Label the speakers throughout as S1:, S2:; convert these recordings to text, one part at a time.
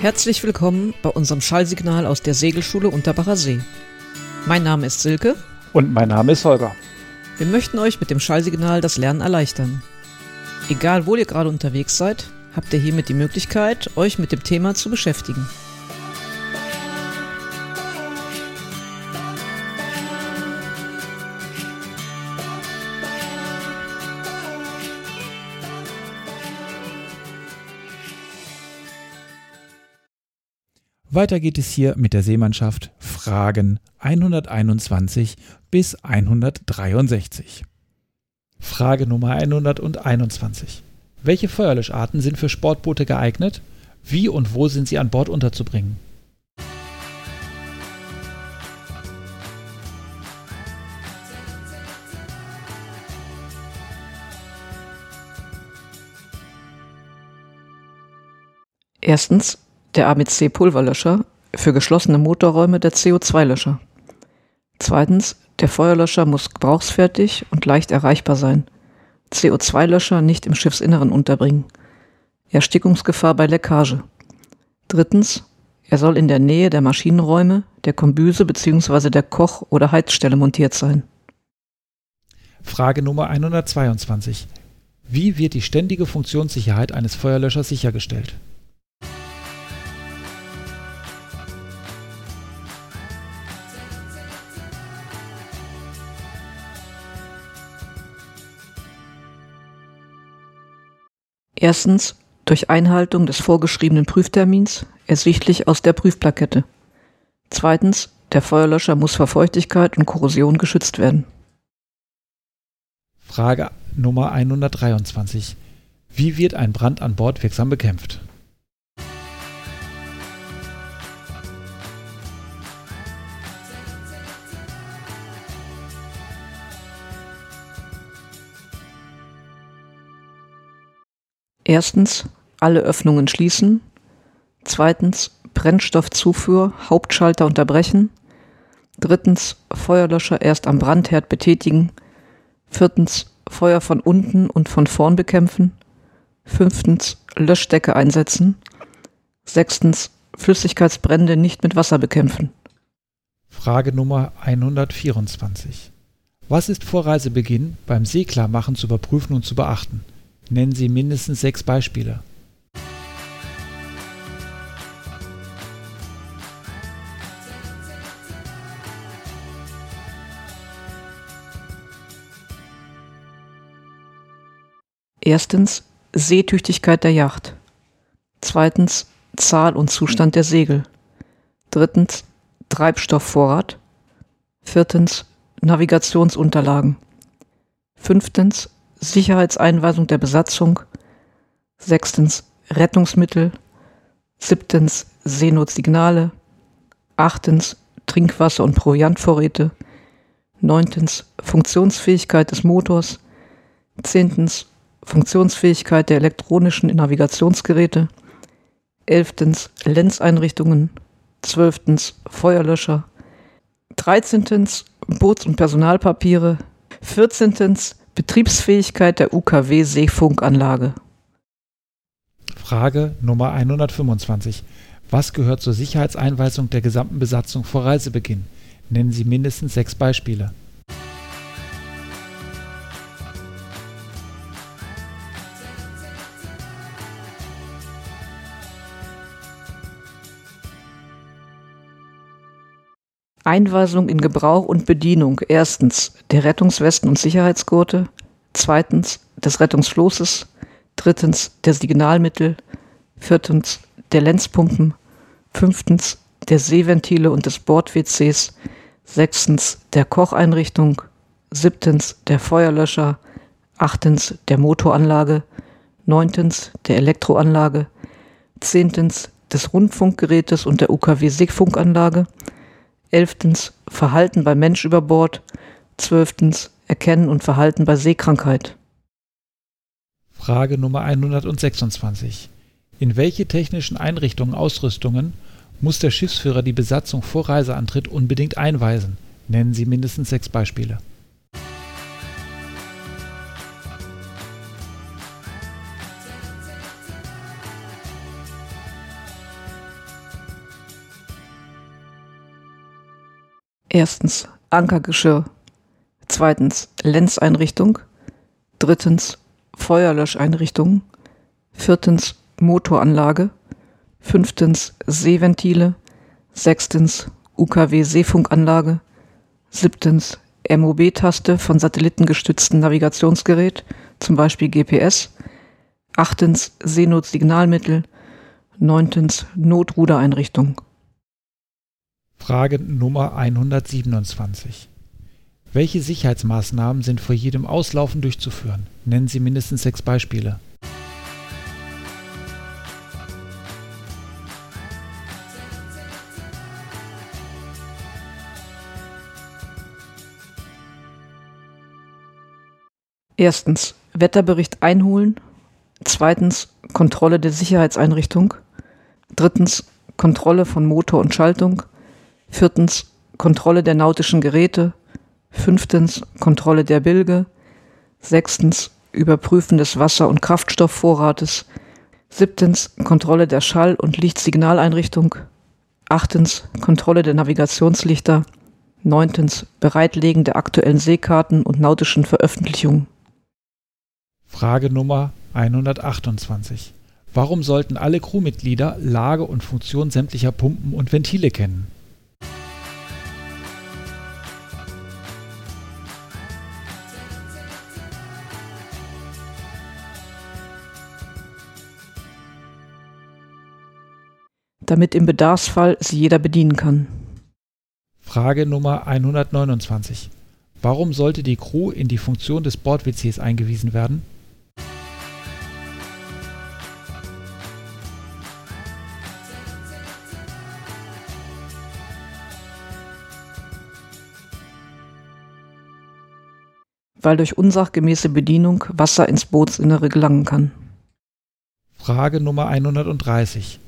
S1: Herzlich willkommen bei unserem Schallsignal aus der Segelschule Unterbacher See. Mein Name ist Silke.
S2: Und mein Name ist Holger.
S1: Wir möchten euch mit dem Schallsignal das Lernen erleichtern. Egal, wo ihr gerade unterwegs seid, habt ihr hiermit die Möglichkeit, euch mit dem Thema zu beschäftigen.
S2: Weiter geht es hier mit der Seemannschaft Fragen 121 bis 163. Frage Nummer 121. Welche Feuerlöscharten sind für Sportboote geeignet? Wie und wo sind sie an Bord unterzubringen?
S1: Erstens der ABC Pulverlöscher für geschlossene Motorräume der CO2-Löscher. Zweitens, der Feuerlöscher muss gebrauchsfertig und leicht erreichbar sein. CO2-Löscher nicht im Schiffsinneren unterbringen. Erstickungsgefahr bei Leckage. Drittens, er soll in der Nähe der Maschinenräume, der Kombüse bzw. der Koch- oder Heizstelle montiert sein.
S2: Frage Nummer 122. Wie wird die ständige Funktionssicherheit eines Feuerlöschers sichergestellt?
S1: Erstens durch Einhaltung des vorgeschriebenen Prüftermins, ersichtlich aus der Prüfplakette. Zweitens, der Feuerlöscher muss vor Feuchtigkeit und Korrosion geschützt werden.
S2: Frage Nummer 123. Wie wird ein Brand an Bord wirksam bekämpft?
S1: Erstens alle Öffnungen schließen. Zweitens Brennstoffzufuhr, Hauptschalter unterbrechen. Drittens Feuerlöscher erst am Brandherd betätigen. Viertens Feuer von unten und von vorn bekämpfen. Fünftens Löschdecke einsetzen. Sechstens Flüssigkeitsbrände nicht mit Wasser bekämpfen.
S2: Frage Nummer 124. Was ist vor Reisebeginn beim Seeklarmachen zu überprüfen und zu beachten? Nennen Sie mindestens sechs Beispiele.
S1: Erstens Seetüchtigkeit der Yacht. Zweitens Zahl und Zustand der Segel. Drittens Treibstoffvorrat. Viertens Navigationsunterlagen. Fünftens Sicherheitseinweisung der Besatzung. Sechstens Rettungsmittel. Siebtens Seenotsignale. Achtens Trinkwasser- und Proviantvorräte. Neuntens Funktionsfähigkeit des Motors. Zehntens Funktionsfähigkeit der elektronischen Navigationsgeräte. Elftens Lenzeinrichtungen. Zwölftens Feuerlöscher. Dreizehntens Boots- und Personalpapiere. Vierzehntens Betriebsfähigkeit der UKW Seefunkanlage.
S2: Frage Nummer 125. Was gehört zur Sicherheitseinweisung der gesamten Besatzung vor Reisebeginn? Nennen Sie mindestens sechs Beispiele.
S1: Einweisung in Gebrauch und Bedienung. Erstens der Rettungswesten und Sicherheitsgurte, zweitens des Rettungsflosses, drittens der Signalmittel, viertens der Lenzpumpen, fünftens der Seeventile und des Bord-WCs, sechstens der Kocheinrichtung, siebtens der Feuerlöscher, achtens der Motoranlage, neuntens der Elektroanlage, zehntens des Rundfunkgerätes und der UKW-Seefunkanlage, Elftens Verhalten beim Mensch über Bord. Zwölftens Erkennen und Verhalten bei Seekrankheit.
S2: Frage Nummer 126. In welche technischen Einrichtungen, Ausrüstungen muss der Schiffsführer die Besatzung vor Reiseantritt unbedingt einweisen? Nennen Sie mindestens sechs Beispiele.
S1: Erstens Ankergeschirr. Zweitens Lenzeinrichtung. Drittens Feuerlöscheinrichtung. Viertens Motoranlage. Fünftens Seeventile. Sechstens UKW-Seefunkanlage. Siebtens MOB-Taste von satellitengestützten Navigationsgerät, zum Beispiel GPS. Achtens Seenotsignalmittel. Neuntens Notrudereinrichtung.
S2: Frage Nummer 127. Welche Sicherheitsmaßnahmen sind vor jedem Auslaufen durchzuführen? Nennen Sie mindestens sechs Beispiele.
S1: Erstens Wetterbericht einholen. Zweitens Kontrolle der Sicherheitseinrichtung. Drittens Kontrolle von Motor und Schaltung. Viertens Kontrolle der nautischen Geräte. Fünftens Kontrolle der Bilge. Sechstens Überprüfen des Wasser- und Kraftstoffvorrates. Siebtens Kontrolle der Schall- und Lichtsignaleinrichtung. Achtens Kontrolle der Navigationslichter. Neuntens Bereitlegen der aktuellen Seekarten und nautischen Veröffentlichungen.
S2: Frage Nummer 128. Warum sollten alle Crewmitglieder Lage und Funktion sämtlicher Pumpen und Ventile kennen?
S1: Damit im Bedarfsfall sie jeder bedienen kann.
S2: Frage Nummer 129. Warum sollte die Crew in die Funktion des Bord-WCs eingewiesen werden?
S1: weil durch unsachgemäße Bedienung Wasser ins Bootsinnere gelangen kann.
S2: Frage Nummer 130.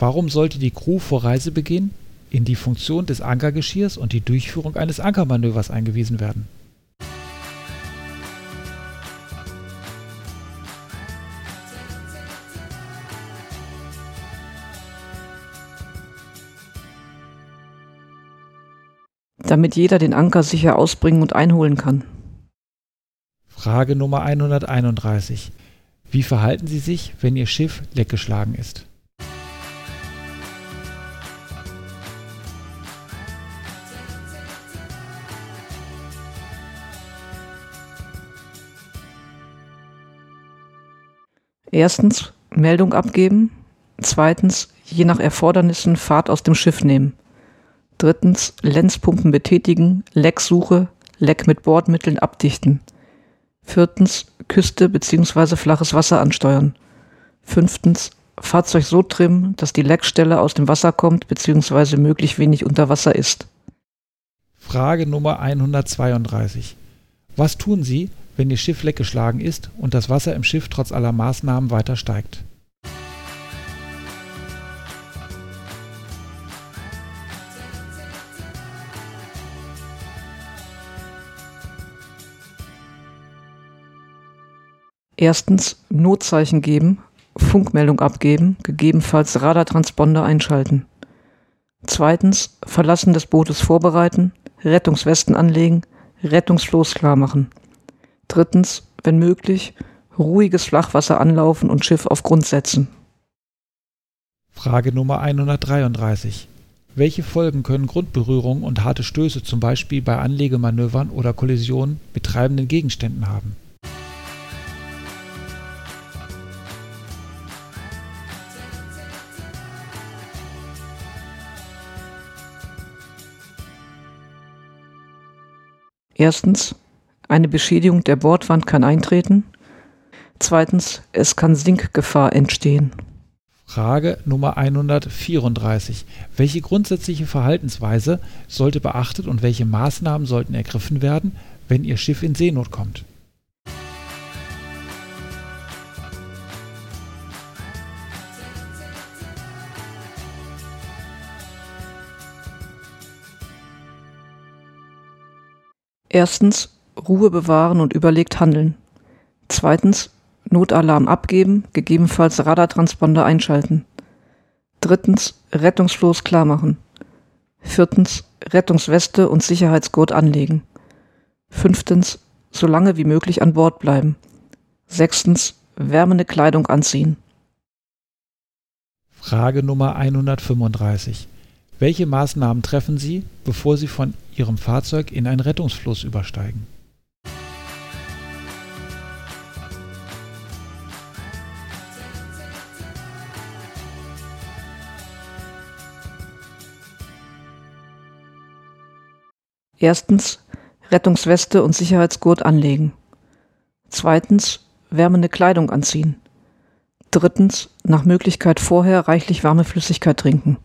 S2: Warum sollte die Crew vor Reisebeginn in die Funktion des Ankergeschirrs und die Durchführung eines Ankermanövers eingewiesen werden?
S1: Damit jeder den Anker sicher ausbringen und einholen kann.
S2: Frage Nummer 131. Wie verhalten Sie sich, wenn Ihr Schiff leckgeschlagen ist?
S1: Erstens Meldung abgeben. Zweitens je nach Erfordernissen Fahrt aus dem Schiff nehmen. Drittens Lenzpumpen betätigen, Lecksuche, Leck mit Bordmitteln abdichten. Viertens Küste bzw. flaches Wasser ansteuern. Fünftens Fahrzeug so trimmen, dass die Leckstelle aus dem Wasser kommt bzw. möglichst wenig unter Wasser ist.
S2: Frage Nummer 132. Was tun Sie, wenn Ihr Schiff leckgeschlagen ist und das Wasser im Schiff trotz aller Maßnahmen weiter steigt?
S1: Erstens Notzeichen geben, Funkmeldung abgeben, gegebenenfalls Radartransponder einschalten. Zweitens Verlassen des Bootes vorbereiten, Rettungswesten anlegen, Rettungsfloß klarmachen. Drittens, wenn möglich, ruhiges Flachwasser anlaufen und Schiff auf Grund setzen.
S2: Frage Nummer 133. Welche Folgen können Grundberührungen und harte Stöße zum Beispiel bei Anlegemanövern oder Kollisionen mit treibenden Gegenständen haben?
S1: Erstens, eine Beschädigung der Bordwand kann eintreten. Zweitens, es kann Sinkgefahr entstehen.
S2: Frage Nummer 134. Welche grundsätzliche Verhaltensweise sollte beachtet und welche Maßnahmen sollten ergriffen werden, wenn Ihr Schiff in Seenot kommt?
S1: Erstens Ruhe bewahren und überlegt handeln. Zweitens Notalarm abgeben, gegebenenfalls Radartransponder einschalten. Drittens Rettungsfloß klarmachen. Viertens, Rettungsweste und Sicherheitsgurt anlegen. Fünftens, so lange wie möglich an Bord bleiben. Sechstens, wärmende Kleidung anziehen.
S2: Frage Nummer 135. Welche Maßnahmen treffen Sie, bevor Sie von Ihrem Fahrzeug in ein Rettungsfloß übersteigen?
S1: Erstens Rettungsweste und Sicherheitsgurt anlegen. Zweitens wärmende Kleidung anziehen. Drittens nach Möglichkeit vorher reichlich warme Flüssigkeit trinken.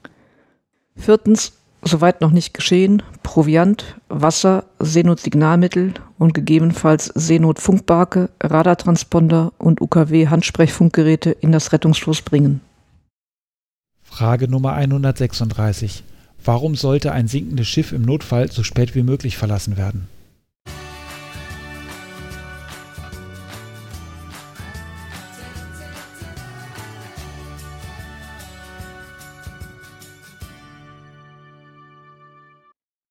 S1: Viertens, soweit noch nicht geschehen, Proviant, Wasser, Seenotsignalmittel und gegebenenfalls Seenotfunkbarke, Radartransponder und UKW-Handsprechfunkgeräte in das Rettungsfloß bringen.
S2: Frage Nummer 136. Warum sollte ein sinkendes Schiff im Notfall so spät wie möglich verlassen werden?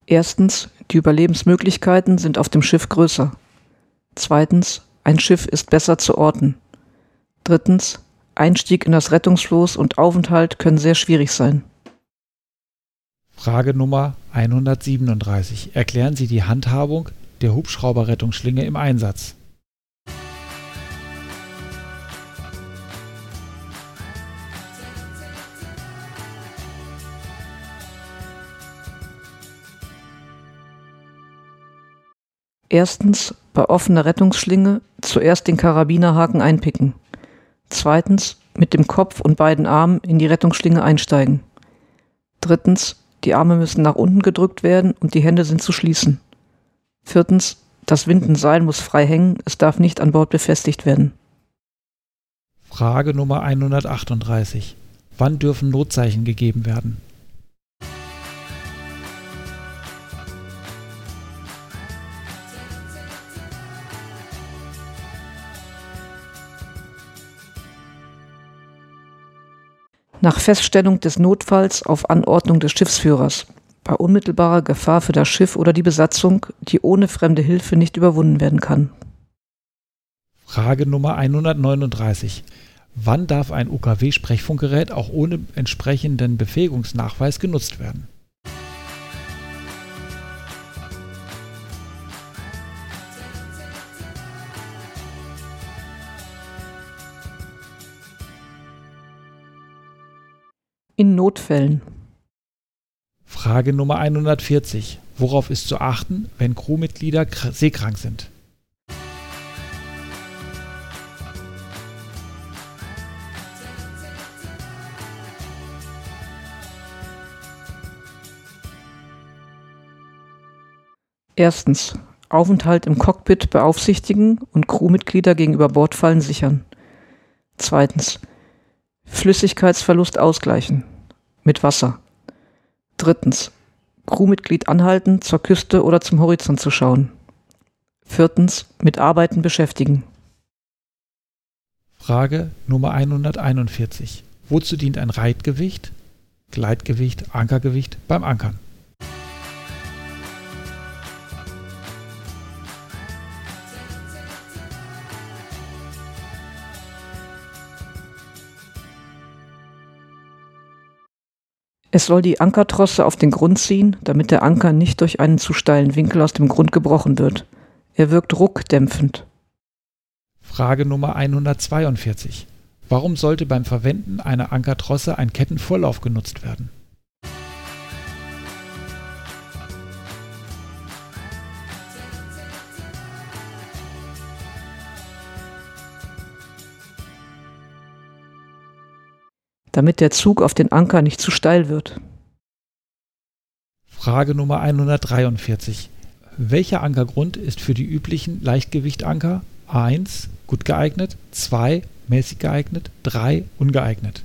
S1: Erstens, die Überlebensmöglichkeiten sind auf dem Schiff größer. Zweitens, ein Schiff ist besser zu orten. Drittens, Einstieg in das Rettungsfloß und Aufenthalt können sehr schwierig sein.
S2: Frage Nummer 137. Erklären Sie die Handhabung der Hubschrauberrettungsschlinge im Einsatz.
S1: Erstens bei offener Rettungsschlinge zuerst den Karabinerhaken einpicken. Zweitens mit dem Kopf und beiden Armen in die Rettungsschlinge einsteigen. Drittens die Arme müssen nach unten gedrückt werden und die Hände sind zu schließen. Viertens, das Windenseil muss frei hängen, es darf nicht an Bord befestigt werden.
S2: Frage Nummer 138. Wann dürfen Notzeichen gegeben werden?
S1: Nach Feststellung des Notfalls auf Anordnung des Schiffsführers, bei unmittelbarer Gefahr für das Schiff oder die Besatzung, die ohne fremde Hilfe nicht überwunden werden kann.
S2: Frage Nummer 139. Wann darf ein UKW-Sprechfunkgerät auch ohne entsprechenden Befähigungsnachweis genutzt werden?
S1: In Notfällen.
S2: Frage Nummer 140. Worauf ist zu achten, wenn Crewmitglieder seekrank sind?
S1: Erstens. Aufenthalt im Cockpit beaufsichtigen und Crewmitglieder gegenüber Bordfallen sichern. Zweitens. Flüssigkeitsverlust ausgleichen. Mit Wasser. Drittens. Crewmitglied anhalten, zur Küste oder zum Horizont zu schauen. Viertens. Mit Arbeiten beschäftigen.
S2: Frage Nummer 141. Wozu dient ein Reitgewicht, Gleitgewicht, Ankergewicht beim Ankern?
S1: Es soll die Ankertrosse auf den Grund ziehen, damit der Anker nicht durch einen zu steilen Winkel aus dem Grund gebrochen wird. Er wirkt ruckdämpfend.
S2: Frage Nummer 142. Warum sollte beim Verwenden einer Ankertrosse ein Kettenvorlauf genutzt werden?
S1: Damit der Zug auf den Anker nicht zu steil wird.
S2: Frage Nummer 143. Welcher Ankergrund ist für die üblichen Leichtgewichtanker 1 gut geeignet, 2 mäßig geeignet, 3 ungeeignet?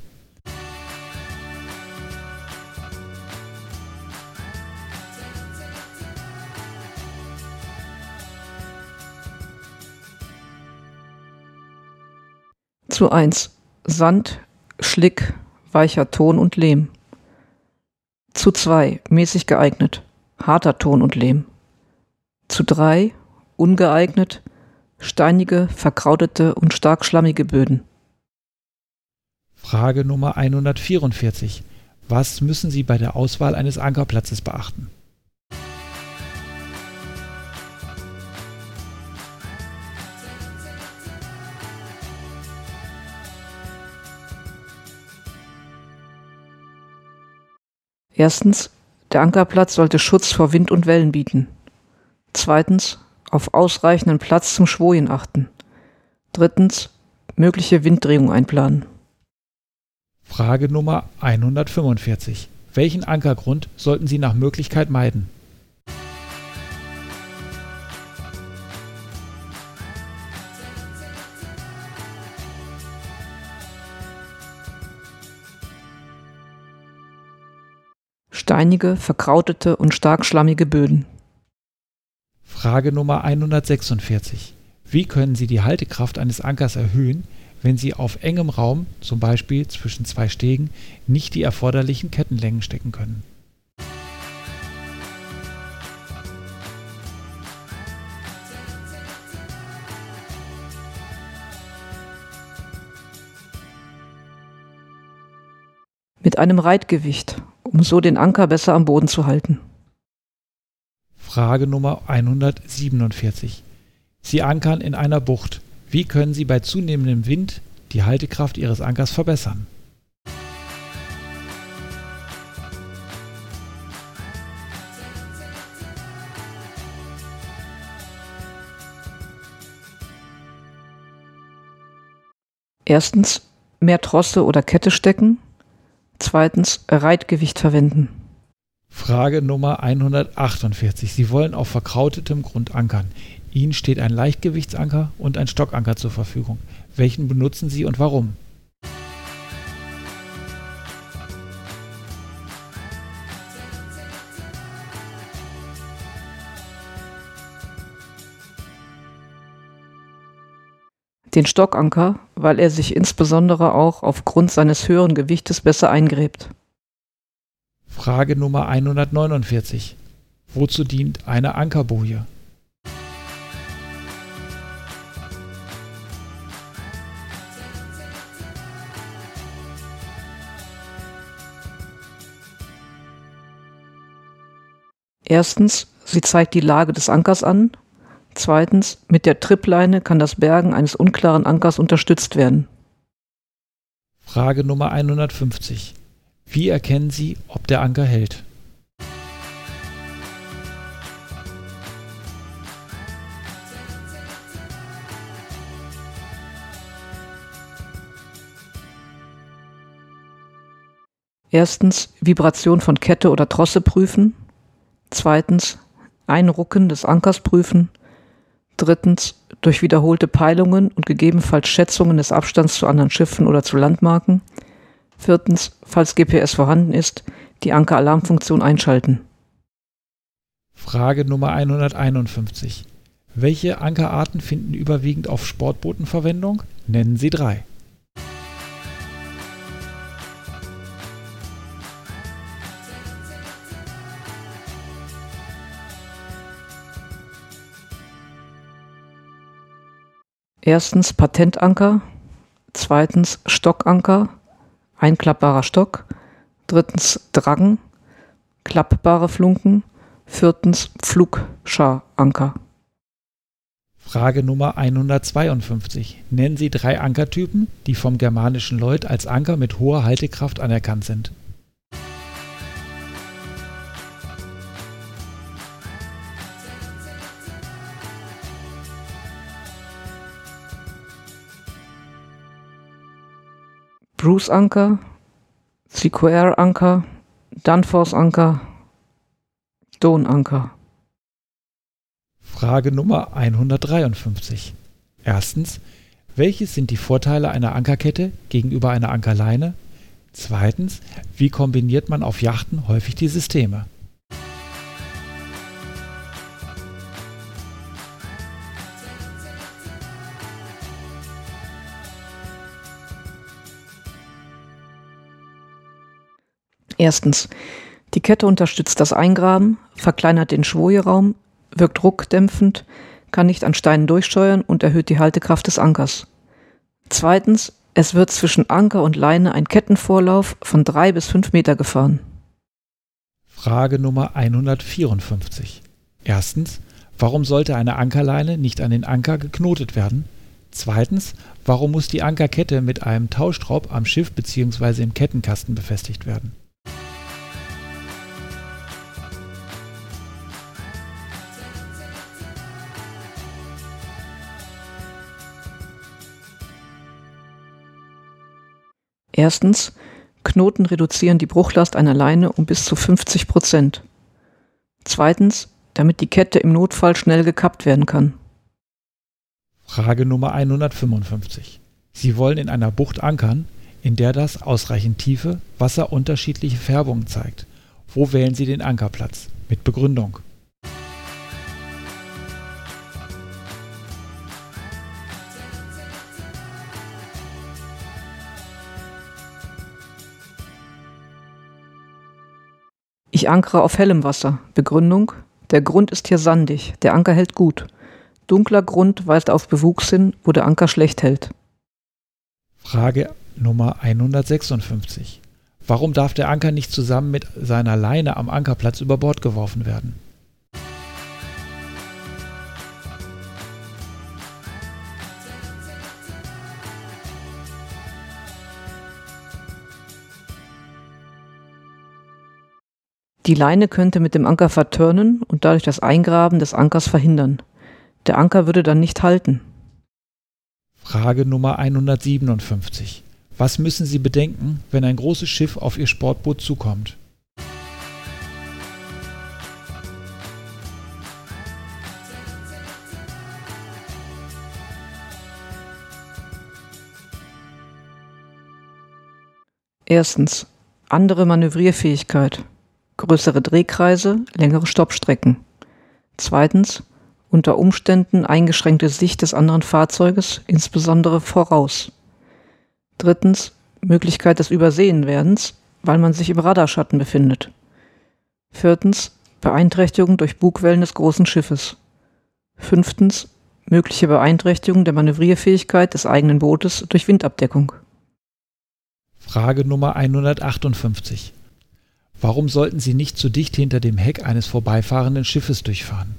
S1: Zu 1. Sand, Schlick, weicher Ton und Lehm. Zu zwei, mäßig geeignet, harter Ton und Lehm. Zu drei, ungeeignet, steinige, verkrautete und stark schlammige Böden.
S2: Frage Nummer 144. Was müssen Sie bei der Auswahl eines Ankerplatzes beachten?
S1: Erstens, der Ankerplatz sollte Schutz vor Wind und Wellen bieten. Zweitens, auf ausreichenden Platz zum Schwojen achten. Drittens, mögliche Winddrehung einplanen.
S2: Frage Nummer 145. Welchen Ankergrund sollten Sie nach Möglichkeit meiden?
S1: Steinige, verkrautete und stark schlammige Böden.
S2: Frage Nummer 146. Wie können Sie die Haltekraft eines Ankers erhöhen, wenn Sie auf engem Raum, zum Beispiel zwischen zwei Stegen, nicht die erforderlichen Kettenlängen stecken können?
S1: Mit einem Reitgewicht um so den Anker besser am Boden zu halten.
S2: Frage Nummer 147. Sie ankern in einer Bucht. Wie können Sie bei zunehmendem Wind die Haltekraft Ihres Ankers verbessern?
S1: Erstens mehr Trosse oder Kette stecken. Zweitens Reitgewicht verwenden.
S2: Frage Nummer 148. Sie wollen auf verkrautetem Grund ankern. Ihnen steht ein Leichtgewichtsanker und ein Stockanker zur Verfügung. Welchen benutzen Sie und warum?
S1: Den Stockanker, weil er sich insbesondere auch aufgrund seines höheren Gewichtes besser eingräbt.
S2: Frage Nummer 149. Wozu dient eine Ankerboje?
S1: Erstens, sie zeigt die Lage des Ankers an Zweitens, mit der Trippleine kann das Bergen eines unklaren Ankers unterstützt werden.
S2: Frage Nummer 150. Wie erkennen Sie, ob der Anker hält?
S1: Erstens Vibration von Kette oder Trosse prüfen. Zweitens Einrucken des Ankers prüfen. Drittens durch wiederholte Peilungen und gegebenenfalls Schätzungen des Abstands zu anderen Schiffen oder zu Landmarken. Viertens, falls GPS vorhanden ist, die Anker-Alarmfunktion einschalten.
S2: Frage Nummer 151. Welche Ankerarten finden überwiegend auf Sportbooten Verwendung? Nennen Sie drei.
S1: Erstens Patentanker, zweitens Stockanker, einklappbarer Stock, drittens Draggen, klappbare Flunken, viertens Pflugscharanker.
S2: Frage Nummer 152. Nennen Sie drei Ankertypen, die vom germanischen Lloyd als Anker mit hoher Haltekraft anerkannt sind.
S1: Bruce-Anker, Sequoia-Anker, Danforth-Anker, Don-Anker.
S2: Frage Nummer 153. Erstens, welches sind die Vorteile einer Ankerkette gegenüber einer Ankerleine? Zweitens, wie kombiniert man auf Yachten häufig die Systeme?
S1: Erstens, Die Kette unterstützt das Eingraben, verkleinert den Schwojeraum, wirkt druckdämpfend, kann nicht an Steinen durchsteuern und erhöht die Haltekraft des Ankers. Zweitens, es wird zwischen Anker und Leine ein Kettenvorlauf von drei bis fünf Meter gefahren.
S2: Frage Nummer 154. Erstens, warum sollte eine Ankerleine nicht an den Anker geknotet werden? Zweitens, warum muss die Ankerkette mit einem Tauschraub am Schiff bzw. im Kettenkasten befestigt werden?
S1: Erstens, Knoten reduzieren die Bruchlast einer Leine um bis zu 50 Prozent. Zweitens, damit die Kette im Notfall schnell gekappt werden kann.
S2: Frage Nummer 155. Sie wollen in einer Bucht ankern, in der das ausreichend tiefe Wasser unterschiedliche Färbungen zeigt. Wo wählen Sie den Ankerplatz? Mit Begründung.
S1: Ich ankere auf hellem Wasser. Begründung: Der Grund ist hier sandig, der Anker hält gut. Dunkler Grund weist auf Bewuchs hin, wo der Anker schlecht hält.
S2: Frage Nummer 156. Warum darf der Anker nicht zusammen mit seiner Leine am Ankerplatz über Bord geworfen werden?
S1: Die Leine könnte mit dem Anker vertörnen und dadurch das Eingraben des Ankers verhindern. Der Anker würde dann nicht halten.
S2: Frage Nummer 157. Was müssen Sie bedenken, wenn ein großes Schiff auf Ihr Sportboot zukommt?
S1: Erstens. Andere Manövrierfähigkeit größere Drehkreise, längere Stoppstrecken. Zweitens, unter Umständen eingeschränkte Sicht des anderen Fahrzeuges, insbesondere voraus. Drittens, Möglichkeit des Übersehenwerdens, weil man sich im Radarschatten befindet. Viertens, Beeinträchtigung durch Bugwellen des großen Schiffes. Fünftens, mögliche Beeinträchtigung der Manövrierfähigkeit des eigenen Bootes durch Windabdeckung.
S2: Frage Nummer 158. Warum sollten Sie nicht zu dicht hinter dem Heck eines vorbeifahrenden Schiffes durchfahren?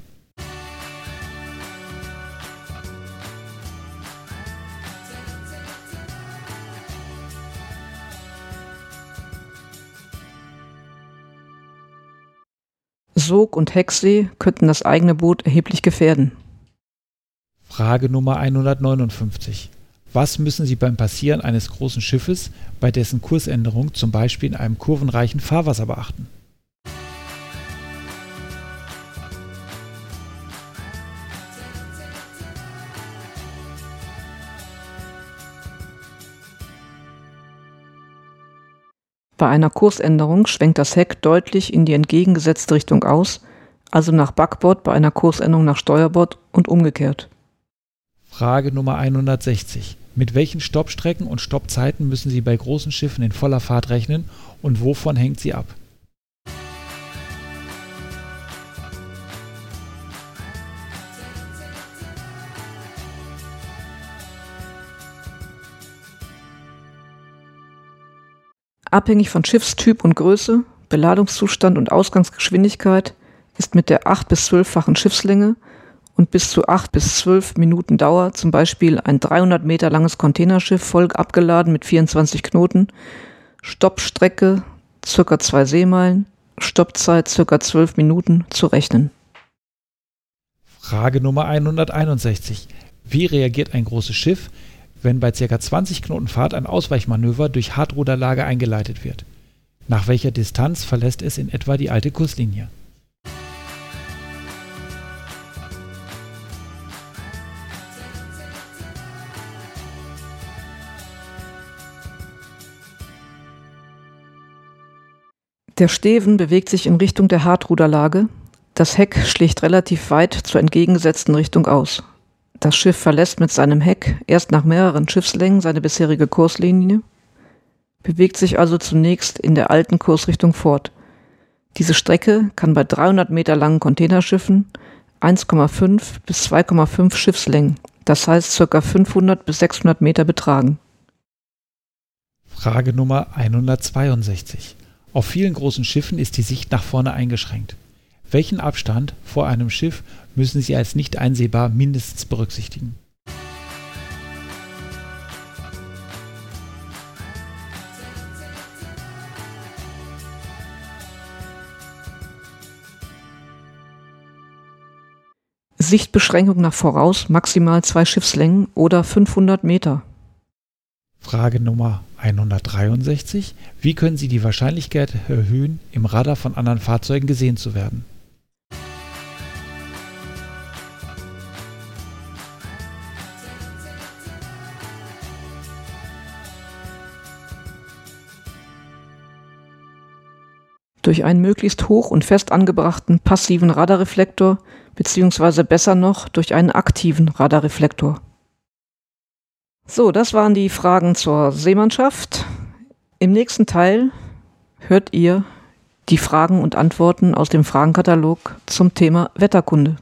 S1: Sog und Hecksee könnten das eigene Boot erheblich gefährden.
S2: Frage Nummer 159. Was müssen Sie beim Passieren eines großen Schiffes bei dessen Kursänderung zum Beispiel in einem kurvenreichen Fahrwasser beachten?
S1: Bei einer Kursänderung schwenkt das Heck deutlich in die entgegengesetzte Richtung aus, also nach Backbord bei einer Kursänderung nach Steuerbord und umgekehrt.
S2: Frage Nummer 160. Mit welchen Stoppstrecken und Stoppzeiten müssen Sie bei großen Schiffen in voller Fahrt rechnen und wovon hängt sie ab?
S1: Abhängig von Schiffstyp und Größe, Beladungszustand und Ausgangsgeschwindigkeit ist mit der 8 bis 12-fachen Schiffslänge und bis zu acht bis zwölf Minuten Dauer, zum Beispiel ein 300 Meter langes Containerschiff voll abgeladen mit 24 Knoten, Stoppstrecke circa zwei Seemeilen, Stoppzeit circa zwölf Minuten zu rechnen.
S2: Frage Nummer 161. Wie reagiert ein großes Schiff, wenn bei ca. 20 Knoten Fahrt ein Ausweichmanöver durch Hartruderlage eingeleitet wird? Nach welcher Distanz verlässt es in etwa die alte Kurslinie?
S1: Der Steven bewegt sich in Richtung der Hartruderlage. Das Heck schlägt relativ weit zur entgegengesetzten Richtung aus. Das Schiff verlässt mit seinem Heck erst nach mehreren Schiffslängen seine bisherige Kurslinie, bewegt sich also zunächst in der alten Kursrichtung fort. Diese Strecke kann bei 300 Meter langen Containerschiffen 1,5 bis 2,5 Schiffslängen, das heißt ca. 500 bis 600 Meter betragen.
S2: Frage Nummer 162. Auf vielen großen Schiffen ist die Sicht nach vorne eingeschränkt. Welchen Abstand vor einem Schiff müssen Sie als nicht einsehbar mindestens berücksichtigen?
S1: Sichtbeschränkung nach voraus maximal zwei Schiffslängen oder 500 Meter.
S2: Frage Nummer 163. Wie können Sie die Wahrscheinlichkeit erhöhen, im Radar von anderen Fahrzeugen gesehen zu werden?
S1: Durch einen möglichst hoch und fest angebrachten passiven Radarreflektor beziehungsweise besser noch durch einen aktiven Radarreflektor. So, das waren die Fragen zur Seemannschaft. Im nächsten Teil hört ihr die Fragen und Antworten aus dem Fragenkatalog zum Thema Wetterkunde.